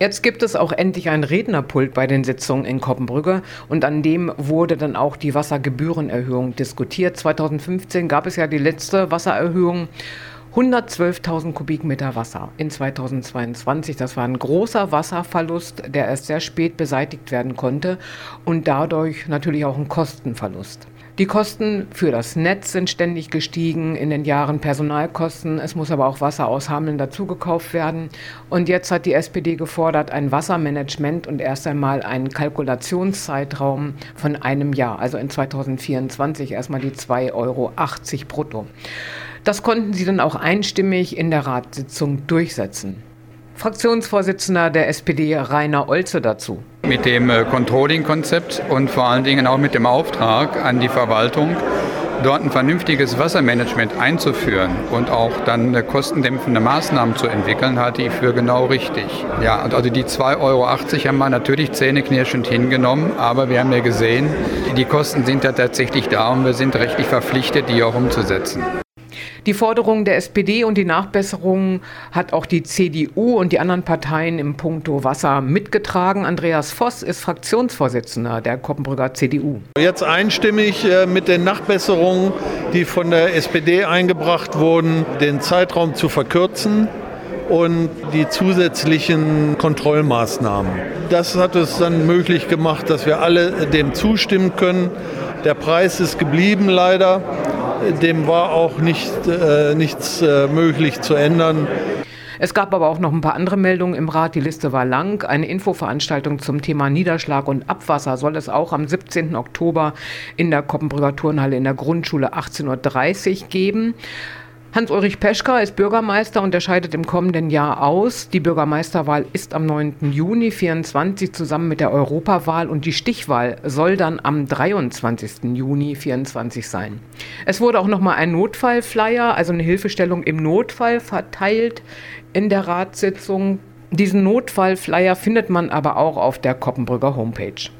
Jetzt gibt es auch endlich ein Rednerpult bei den Sitzungen in Koppenbrügge und an dem wurde dann auch die Wassergebührenerhöhung diskutiert. 2015 gab es ja die letzte Wassererhöhung. 112.000 Kubikmeter Wasser in 2022. Das war ein großer Wasserverlust, der erst sehr spät beseitigt werden konnte und dadurch natürlich auch ein Kostenverlust. Die Kosten für das Netz sind ständig gestiegen, in den Jahren Personalkosten. Es muss aber auch Wasser aus Hameln dazugekauft werden. Und jetzt hat die SPD gefordert, ein Wassermanagement und erst einmal einen Kalkulationszeitraum von einem Jahr, also in 2024 erstmal die 2,80 Euro brutto. Das konnten sie dann auch einstimmig in der Ratssitzung durchsetzen. Fraktionsvorsitzender der SPD Rainer Olze dazu. Mit dem äh, Controlling-Konzept und vor allen Dingen auch mit dem Auftrag an die Verwaltung, dort ein vernünftiges Wassermanagement einzuführen und auch dann kostendämpfende Maßnahmen zu entwickeln, halte ich für genau richtig. Ja, also die 2,80 Euro haben wir natürlich zähneknirschend hingenommen, aber wir haben ja gesehen, die Kosten sind ja tatsächlich da und wir sind rechtlich verpflichtet, die auch umzusetzen. Die Forderungen der SPD und die Nachbesserungen hat auch die CDU und die anderen Parteien im Punkto Wasser mitgetragen. Andreas Voss ist Fraktionsvorsitzender der Koppenbrücker CDU. Jetzt einstimmig äh, mit den Nachbesserungen, die von der SPD eingebracht wurden, den Zeitraum zu verkürzen und die zusätzlichen Kontrollmaßnahmen. Das hat es dann möglich gemacht, dass wir alle dem zustimmen können. Der Preis ist geblieben leider dem war auch nicht, äh, nichts äh, möglich zu ändern. Es gab aber auch noch ein paar andere Meldungen im Rat. Die Liste war lang. Eine Infoveranstaltung zum Thema Niederschlag und Abwasser soll es auch am 17. Oktober in der Koppenbrücker Turnhalle in der Grundschule 18.30 Uhr geben. Hans-Ulrich Peschka ist Bürgermeister und er scheidet im kommenden Jahr aus. Die Bürgermeisterwahl ist am 9. Juni 24 zusammen mit der Europawahl und die Stichwahl soll dann am 23. Juni 24 sein. Es wurde auch noch mal ein Notfallflyer, also eine Hilfestellung im Notfall verteilt in der Ratssitzung. Diesen Notfallflyer findet man aber auch auf der Koppenbrücker Homepage.